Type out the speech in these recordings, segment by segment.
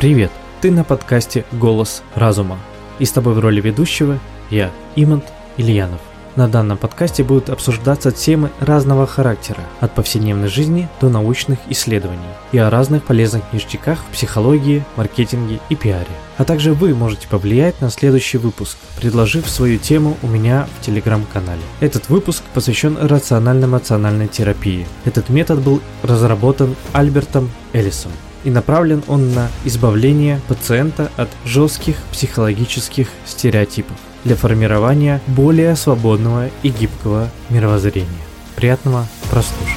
Привет! Ты на подкасте «Голос разума». И с тобой в роли ведущего я, Имант Ильянов. На данном подкасте будут обсуждаться темы разного характера, от повседневной жизни до научных исследований, и о разных полезных ништяках в психологии, маркетинге и пиаре. А также вы можете повлиять на следующий выпуск, предложив свою тему у меня в телеграм-канале. Этот выпуск посвящен рационально-эмоциональной терапии. Этот метод был разработан Альбертом Эллисом и направлен он на избавление пациента от жестких психологических стереотипов для формирования более свободного и гибкого мировоззрения. Приятного прослушивания.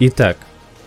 Итак,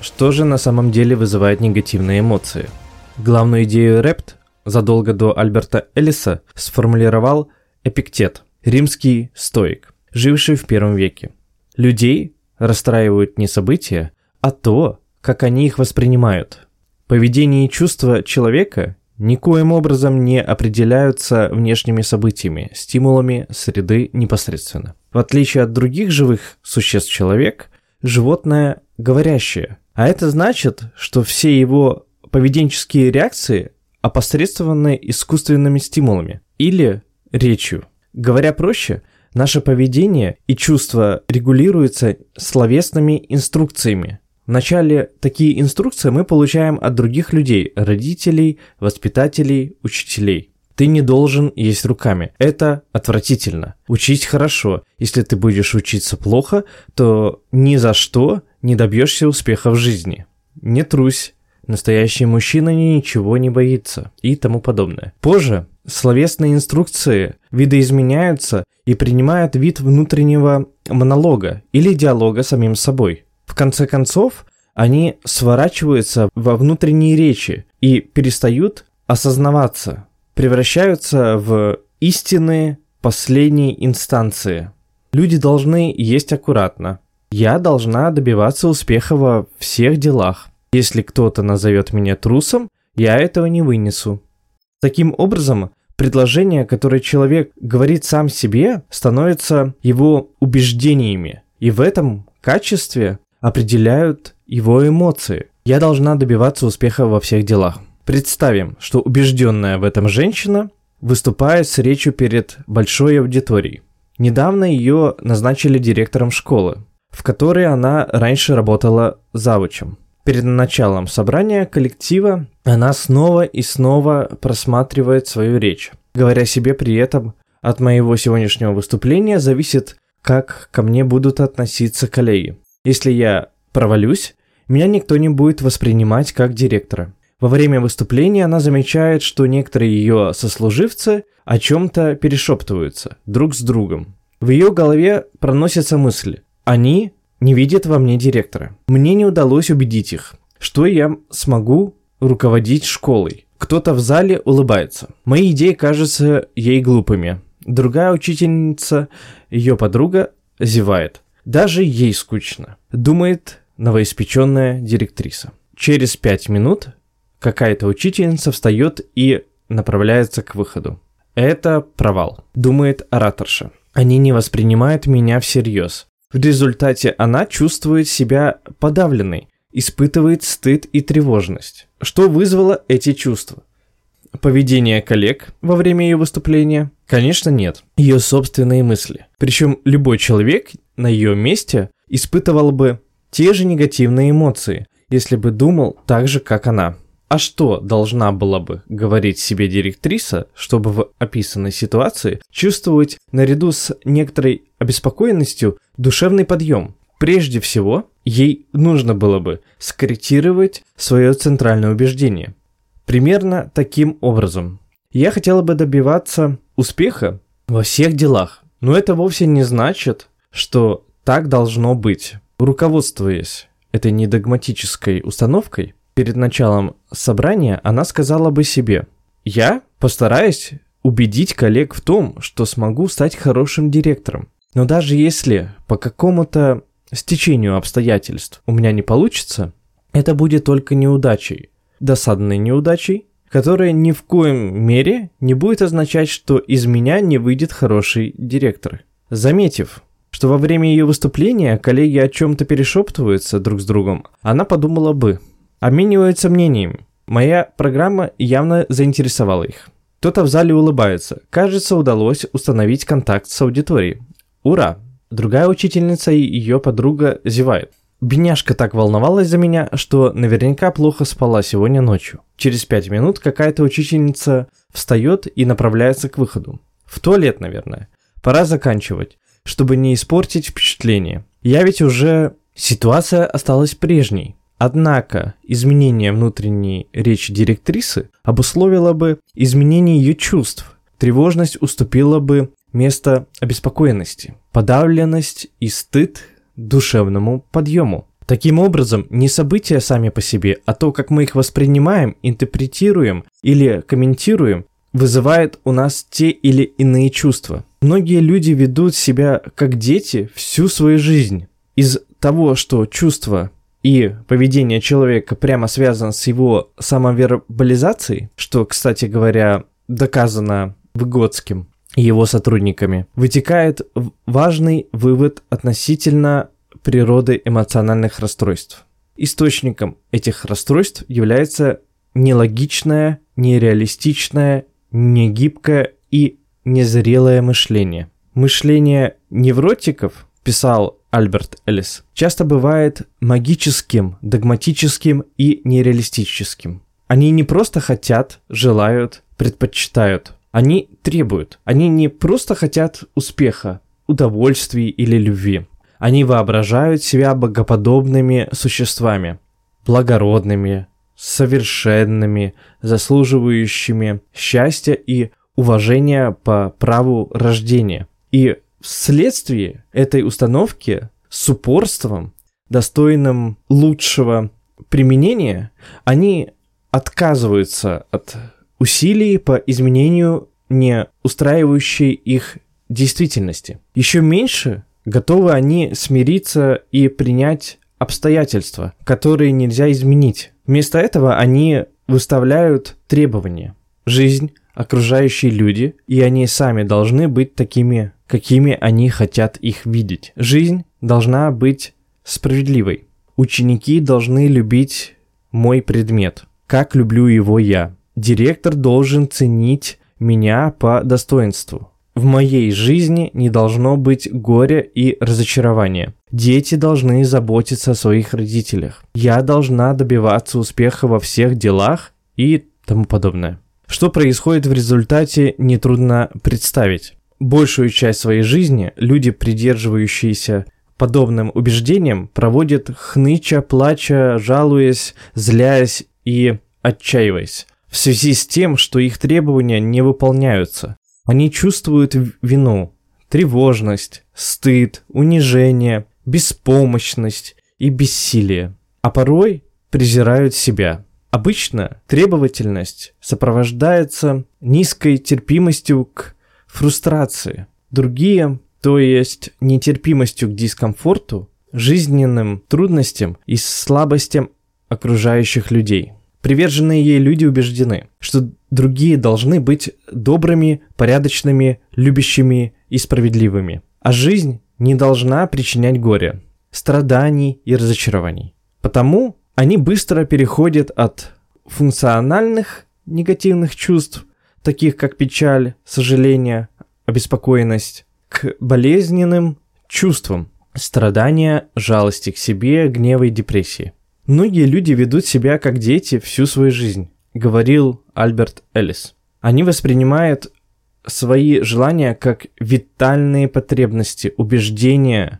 что же на самом деле вызывает негативные эмоции? Главную идею Репт задолго до Альберта Эллиса сформулировал Эпиктет – римский стоик, живший в первом веке. Людей расстраивают не события, а то, как они их воспринимают. Поведение и чувства человека никоим образом не определяются внешними событиями, стимулами среды непосредственно. В отличие от других живых существ человек, животное говорящее. А это значит, что все его поведенческие реакции опосредствованы искусственными стимулами или речью. Говоря проще, наше поведение и чувства регулируются словесными инструкциями. Вначале такие инструкции мы получаем от других людей, родителей, воспитателей, учителей. Ты не должен есть руками. Это отвратительно. Учить хорошо. Если ты будешь учиться плохо, то ни за что не добьешься успеха в жизни. Не трусь. Настоящий мужчина ничего не боится и тому подобное. Позже словесные инструкции видоизменяются и принимают вид внутреннего монолога или диалога с самим собой. В конце концов, они сворачиваются во внутренние речи и перестают осознаваться, превращаются в истинные последние инстанции. Люди должны есть аккуратно. Я должна добиваться успеха во всех делах. Если кто-то назовет меня трусом, я этого не вынесу. Таким образом, предложение, которое человек говорит сам себе, становится его убеждениями. И в этом качестве определяют его эмоции. Я должна добиваться успеха во всех делах. Представим, что убежденная в этом женщина выступает с речью перед большой аудиторией. Недавно ее назначили директором школы, в которой она раньше работала завучем. Перед началом собрания коллектива она снова и снова просматривает свою речь, говоря себе при этом, от моего сегодняшнего выступления зависит, как ко мне будут относиться коллеги. Если я провалюсь, меня никто не будет воспринимать как директора. Во время выступления она замечает, что некоторые ее сослуживцы о чем-то перешептываются друг с другом. В ее голове проносится мысль. Они не видят во мне директора. Мне не удалось убедить их, что я смогу руководить школой. Кто-то в зале улыбается. Мои идеи кажутся ей глупыми. Другая учительница, ее подруга, зевает. Даже ей скучно. Думает новоиспеченная директриса. Через пять минут какая-то учительница встает и направляется к выходу. Это провал, думает ораторша. Они не воспринимают меня всерьез. В результате она чувствует себя подавленной, испытывает стыд и тревожность. Что вызвало эти чувства? Поведение коллег во время ее выступления? Конечно, нет. Ее собственные мысли. Причем любой человек на ее месте испытывал бы те же негативные эмоции, если бы думал так же, как она. А что должна была бы говорить себе директриса, чтобы в описанной ситуации чувствовать наряду с некоторой обеспокоенностью душевный подъем? Прежде всего, ей нужно было бы скорректировать свое центральное убеждение. Примерно таким образом. Я хотела бы добиваться успеха во всех делах, но это вовсе не значит, что так должно быть. Руководствуясь этой недогматической установкой, перед началом собрания она сказала бы себе «Я постараюсь убедить коллег в том, что смогу стать хорошим директором. Но даже если по какому-то стечению обстоятельств у меня не получится, это будет только неудачей, досадной неудачей, которая ни в коем мере не будет означать, что из меня не выйдет хороший директор. Заметив, что во время ее выступления коллеги о чем-то перешептываются друг с другом, она подумала бы. Обмениваются мнениями. Моя программа явно заинтересовала их. Кто-то в зале улыбается. Кажется, удалось установить контакт с аудиторией. Ура! Другая учительница и ее подруга зевают. Бедняжка так волновалась за меня, что наверняка плохо спала сегодня ночью. Через пять минут какая-то учительница встает и направляется к выходу. В туалет, наверное. Пора заканчивать, чтобы не испортить впечатление. Я ведь уже... Ситуация осталась прежней. Однако изменение внутренней речи директрисы обусловило бы изменение ее чувств. Тревожность уступила бы место обеспокоенности, подавленность и стыд душевному подъему. Таким образом, не события сами по себе, а то, как мы их воспринимаем, интерпретируем или комментируем, вызывает у нас те или иные чувства. Многие люди ведут себя как дети всю свою жизнь. Из того, что чувства и поведение человека прямо связано с его самовербализацией, что, кстати говоря, доказано Выгодским и его сотрудниками, вытекает важный вывод относительно природы эмоциональных расстройств. Источником этих расстройств является нелогичное, нереалистичное, негибкое и незрелое мышление. Мышление невротиков, писал Альберт Эллис, часто бывает магическим, догматическим и нереалистическим. Они не просто хотят, желают, предпочитают. Они требуют. Они не просто хотят успеха, удовольствий или любви. Они воображают себя богоподобными существами, благородными, совершенными, заслуживающими счастья и уважения по праву рождения. И вследствие этой установки с упорством, достойным лучшего применения, они отказываются от усилий по изменению не устраивающей их действительности. Еще меньше готовы они смириться и принять обстоятельства, которые нельзя изменить. Вместо этого они выставляют требования. Жизнь, окружающие люди, и они сами должны быть такими, какими они хотят их видеть. Жизнь должна быть справедливой. Ученики должны любить мой предмет, как люблю его я. Директор должен ценить меня по достоинству. В моей жизни не должно быть горя и разочарования. Дети должны заботиться о своих родителях. Я должна добиваться успеха во всех делах и тому подобное. Что происходит в результате, нетрудно представить. Большую часть своей жизни люди, придерживающиеся подобным убеждениям, проводят хныча, плача, жалуясь, зляясь и отчаиваясь в связи с тем, что их требования не выполняются. Они чувствуют вину, тревожность, стыд, унижение, беспомощность и бессилие, а порой презирают себя. Обычно требовательность сопровождается низкой терпимостью к фрустрации. Другие, то есть нетерпимостью к дискомфорту, жизненным трудностям и слабостям окружающих людей. Приверженные ей люди убеждены, что другие должны быть добрыми, порядочными, любящими и справедливыми. А жизнь не должна причинять горя, страданий и разочарований. Потому они быстро переходят от функциональных негативных чувств, таких как печаль, сожаление, обеспокоенность, к болезненным чувствам страдания, жалости к себе, гнева и депрессии. Многие люди ведут себя как дети всю свою жизнь, говорил Альберт Эллис. Они воспринимают свои желания как витальные потребности, убеждения,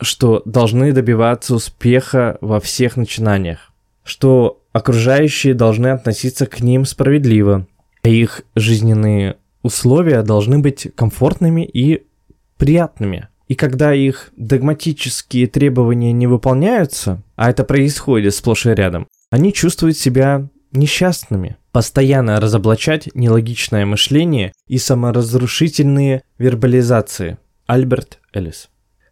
что должны добиваться успеха во всех начинаниях, что окружающие должны относиться к ним справедливо, их жизненные условия должны быть комфортными и приятными. И когда их догматические требования не выполняются, а это происходит сплошь и рядом, они чувствуют себя несчастными. Постоянно разоблачать нелогичное мышление и саморазрушительные вербализации. Альберт Эллис.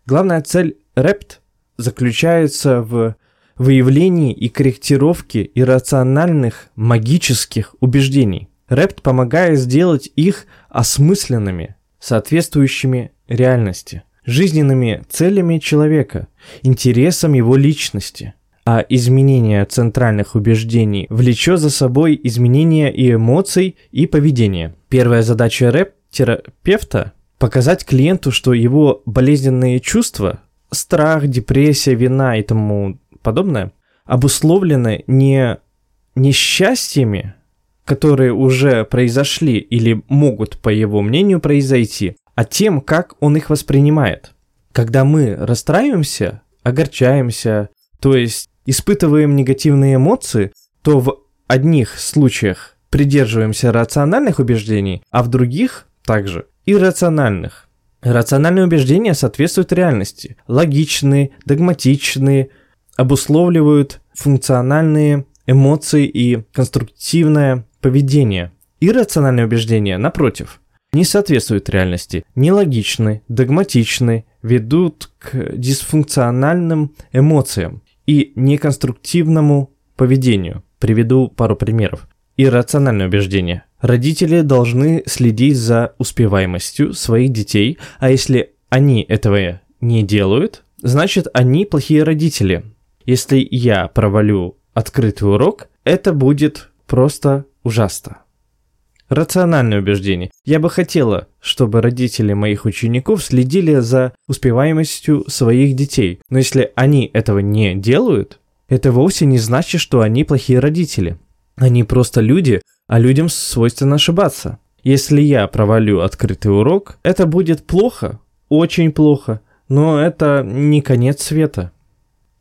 Главная цель РЭПТ заключается в выявлении и корректировке иррациональных магических убеждений. РЭПТ помогает сделать их осмысленными, соответствующими реальности. жизненными целями человека, интересом его личности. А изменение центральных убеждений влечет за собой изменение и эмоций, и поведения. Первая задача рэп-терапевта – показать клиенту, что его болезненные чувства – страх, депрессия, вина и тому подобное – обусловлены не несчастьями, которые уже произошли или могут, по его мнению, произойти, а тем, как он их воспринимает. Когда мы расстраиваемся, огорчаемся, то есть испытываем негативные эмоции, то в одних случаях придерживаемся рациональных убеждений, а в других также иррациональных. Рациональные убеждения соответствуют реальности, логичные, догматичные, обусловливают функциональные эмоции и конструктивное поведение. Иррациональные убеждения, напротив, не соответствуют реальности, нелогичны, догматичны, ведут к дисфункциональным эмоциям и неконструктивному поведению. Приведу пару примеров. Иррациональное убеждение. Родители должны следить за успеваемостью своих детей, а если они этого не делают, значит они плохие родители. Если я провалю открытый урок, это будет просто ужасно. Рациональное убеждение. Я бы хотела, чтобы родители моих учеников следили за успеваемостью своих детей. Но если они этого не делают, это вовсе не значит, что они плохие родители. Они просто люди, а людям свойственно ошибаться. Если я провалю открытый урок, это будет плохо, очень плохо, но это не конец света.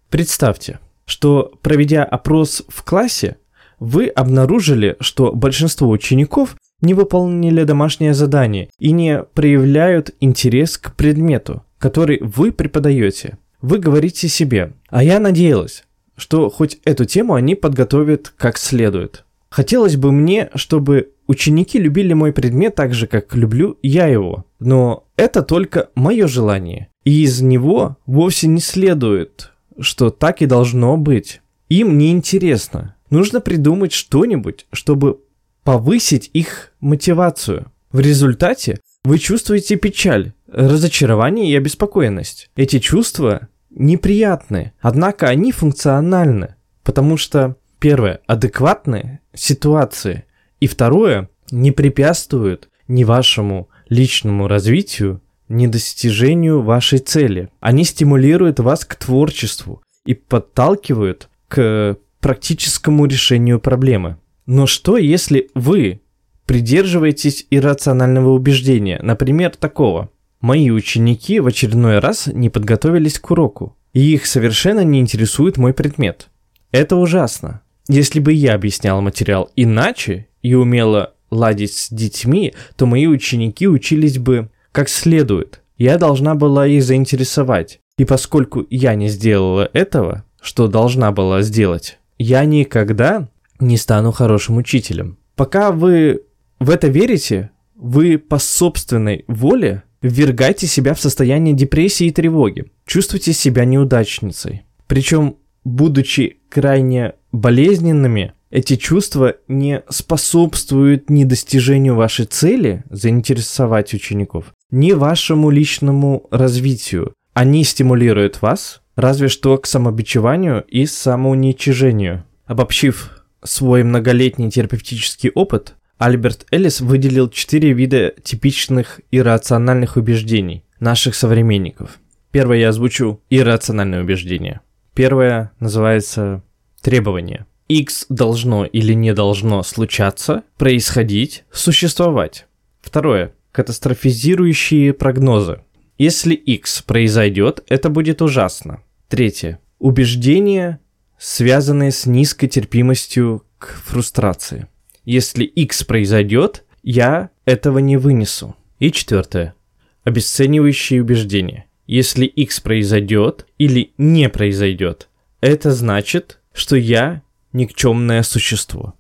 Представьте, что проведя опрос в классе, вы обнаружили, что большинство учеников не выполнили домашнее задание и не проявляют интерес к предмету, который вы преподаете. Вы говорите себе, а я надеялась, что хоть эту тему они подготовят как следует. Хотелось бы мне, чтобы ученики любили мой предмет так же, как люблю я его. Но это только мое желание. И из него вовсе не следует, что так и должно быть. Им не интересно. Нужно придумать что-нибудь, чтобы повысить их мотивацию. В результате вы чувствуете печаль, разочарование и обеспокоенность. Эти чувства неприятны, однако они функциональны, потому что первое – адекватны ситуации, и второе – не препятствуют ни вашему личному развитию, ни достижению вашей цели. Они стимулируют вас к творчеству и подталкивают к практическому решению проблемы. Но что, если вы придерживаетесь иррационального убеждения, например, такого? Мои ученики в очередной раз не подготовились к уроку, и их совершенно не интересует мой предмет. Это ужасно. Если бы я объяснял материал иначе и умела ладить с детьми, то мои ученики учились бы как следует. Я должна была их заинтересовать. И поскольку я не сделала этого, что должна была сделать, я никогда не стану хорошим учителем. Пока вы в это верите, вы по собственной воле ввергаете себя в состояние депрессии и тревоги, чувствуете себя неудачницей. Причем, будучи крайне болезненными, эти чувства не способствуют ни достижению вашей цели заинтересовать учеников, ни вашему личному развитию. Они стимулируют вас разве что к самобичеванию и самоуничижению. Обобщив свой многолетний терапевтический опыт, Альберт Эллис выделил четыре вида типичных иррациональных убеждений наших современников. Первое я озвучу иррациональное убеждение. Первое называется требование. X должно или не должно случаться, происходить, существовать. Второе. Катастрофизирующие прогнозы. Если X произойдет, это будет ужасно. Третье. Убеждения, связанные с низкой терпимостью к фрустрации. Если X произойдет, я этого не вынесу. И четвертое. Обесценивающие убеждения. Если X произойдет или не произойдет, это значит, что я никчемное существо.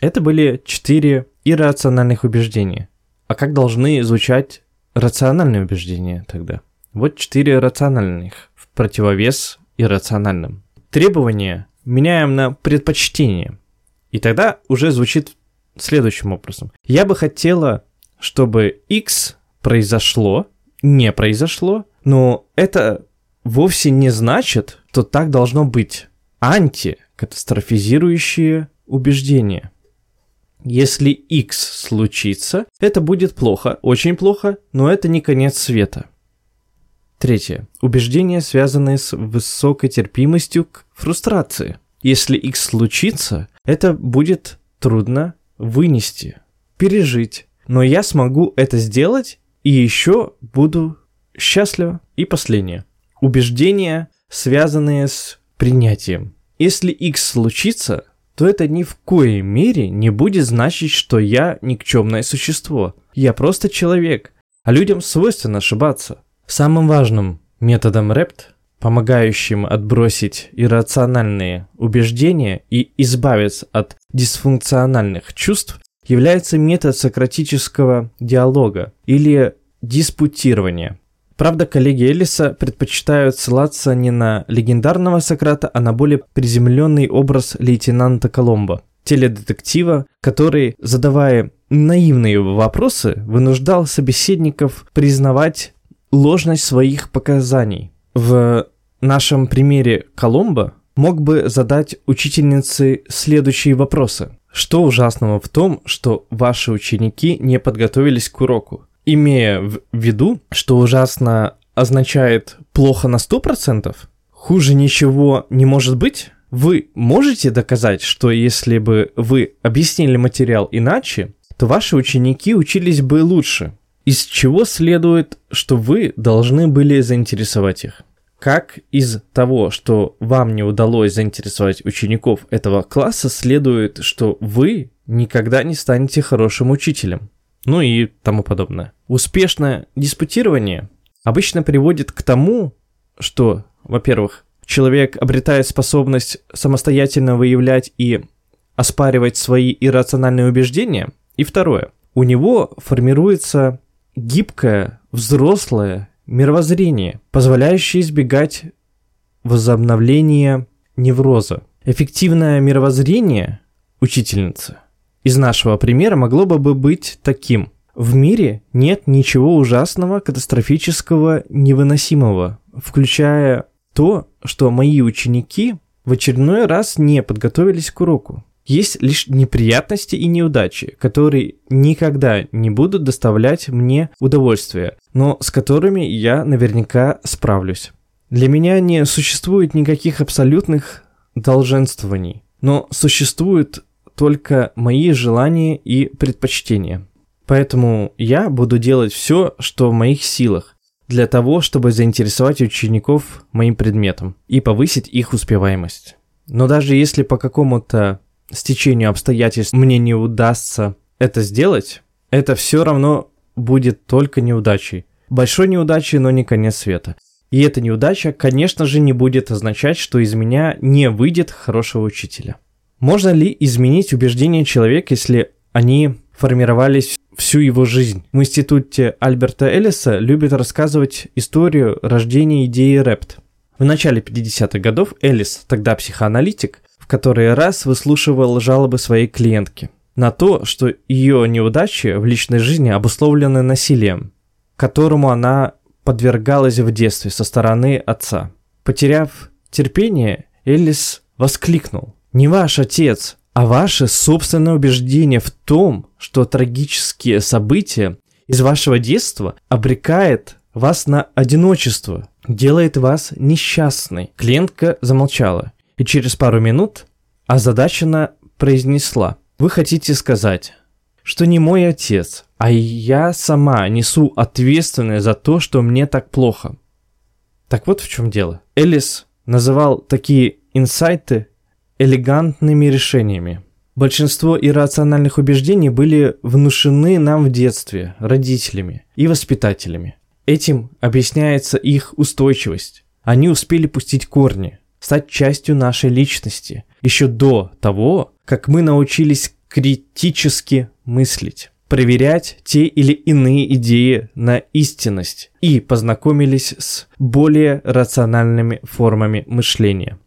Это были четыре иррациональных убеждения. А как должны звучать рациональные убеждения тогда? Вот четыре рациональных противовес иррациональным. Требования меняем на предпочтение. И тогда уже звучит следующим образом. Я бы хотела, чтобы X произошло, не произошло, Но это вовсе не значит, что так должно быть. Антикатастрофизирующие убеждения. Если X случится, это будет плохо, очень плохо, но это не конец света. Третье. Убеждения, связанные с высокой терпимостью к фрустрации. Если X случится, это будет трудно вынести, пережить. Но я смогу это сделать и еще буду счастлив. И последнее. Убеждения, связанные с принятием. Если X случится, то это ни в коей мере не будет значить, что я никчемное существо. Я просто человек, а людям свойственно ошибаться. Самым важным методом РЭПТ, помогающим отбросить иррациональные убеждения и избавиться от дисфункциональных чувств, является метод сократического диалога или диспутирования. Правда, коллеги Элиса предпочитают ссылаться не на легендарного Сократа, а на более приземленный образ лейтенанта Коломбо, теледетектива, который, задавая наивные вопросы, вынуждал собеседников признавать ложность своих показаний. В нашем примере Коломбо мог бы задать учительнице следующие вопросы. Что ужасного в том, что ваши ученики не подготовились к уроку? имея в виду, что ужасно означает плохо на 100%, хуже ничего не может быть, вы можете доказать, что если бы вы объяснили материал иначе, то ваши ученики учились бы лучше. Из чего следует, что вы должны были заинтересовать их? Как из того, что вам не удалось заинтересовать учеников этого класса, следует, что вы никогда не станете хорошим учителем? ну и тому подобное. Успешное диспутирование обычно приводит к тому, что, во-первых, человек обретает способность самостоятельно выявлять и оспаривать свои иррациональные убеждения, и второе, у него формируется гибкое, взрослое мировоззрение, позволяющее избегать возобновления невроза. Эффективное мировоззрение учительницы – из нашего примера могло бы быть таким. В мире нет ничего ужасного, катастрофического, невыносимого, включая то, что мои ученики в очередной раз не подготовились к уроку. Есть лишь неприятности и неудачи, которые никогда не будут доставлять мне удовольствия, но с которыми я наверняка справлюсь. Для меня не существует никаких абсолютных долженствований, но существует только мои желания и предпочтения. Поэтому я буду делать все, что в моих силах, для того, чтобы заинтересовать учеников моим предметом и повысить их успеваемость. Но даже если по какому-то стечению обстоятельств мне не удастся это сделать, это все равно будет только неудачей. Большой неудачей, но не конец света. И эта неудача, конечно же, не будет означать, что из меня не выйдет хорошего учителя. Можно ли изменить убеждения человека, если они формировались всю его жизнь? В институте Альберта Эллиса любят рассказывать историю рождения идеи рэпт. В начале 50-х годов Эллис, тогда психоаналитик, который раз выслушивал жалобы своей клиентки на то, что ее неудачи в личной жизни обусловлены насилием, которому она подвергалась в детстве со стороны отца. Потеряв терпение, Эллис воскликнул – не ваш отец, а ваше собственное убеждение в том, что трагические события из вашего детства обрекает вас на одиночество, делает вас несчастной. Клиентка замолчала и через пару минут озадаченно произнесла. Вы хотите сказать, что не мой отец, а я сама несу ответственность за то, что мне так плохо. Так вот в чем дело. Элис называл такие инсайты элегантными решениями. Большинство иррациональных убеждений были внушены нам в детстве родителями и воспитателями. Этим объясняется их устойчивость. Они успели пустить корни, стать частью нашей личности еще до того, как мы научились критически мыслить, проверять те или иные идеи на истинность и познакомились с более рациональными формами мышления.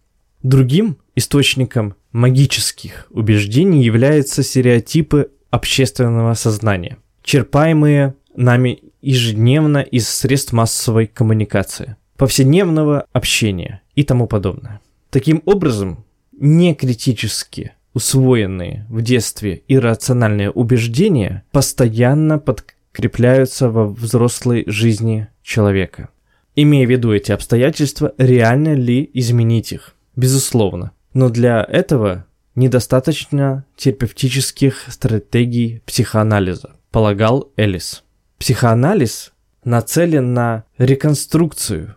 Другим источником магических убеждений являются стереотипы общественного сознания, черпаемые нами ежедневно из средств массовой коммуникации, повседневного общения и тому подобное. Таким образом, некритически усвоенные в детстве иррациональные убеждения постоянно подкрепляются во взрослой жизни человека. Имея в виду эти обстоятельства, реально ли изменить их? Безусловно. Но для этого недостаточно терапевтических стратегий психоанализа, полагал Элис. Психоанализ нацелен на реконструкцию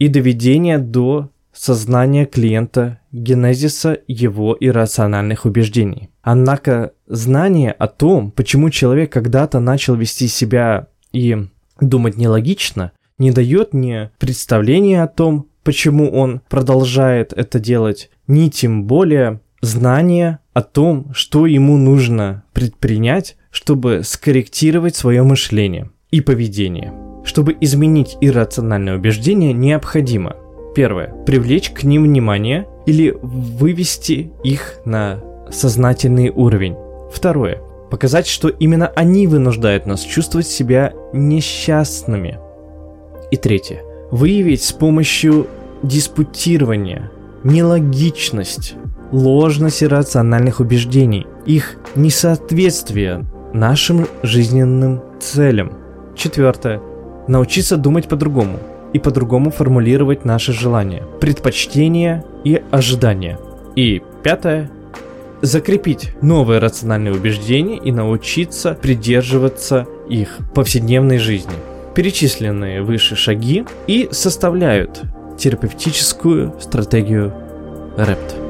и доведение до сознания клиента генезиса его иррациональных убеждений. Однако знание о том, почему человек когда-то начал вести себя и думать нелогично, не дает мне представления о том, почему он продолжает это делать, ни тем более знание о том, что ему нужно предпринять, чтобы скорректировать свое мышление и поведение. Чтобы изменить иррациональное убеждение, необходимо Первое. Привлечь к ним внимание или вывести их на сознательный уровень. Второе. Показать, что именно они вынуждают нас чувствовать себя несчастными. И третье. Выявить с помощью диспутирования нелогичность, ложность иррациональных убеждений, их несоответствие нашим жизненным целям. Четвертое. Научиться думать по-другому и по-другому формулировать наши желания, предпочтения и ожидания. И пятое закрепить новые рациональные убеждения и научиться придерживаться их в повседневной жизни. Перечисленные выше шаги и составляют терапевтическую стратегию РЭПТ.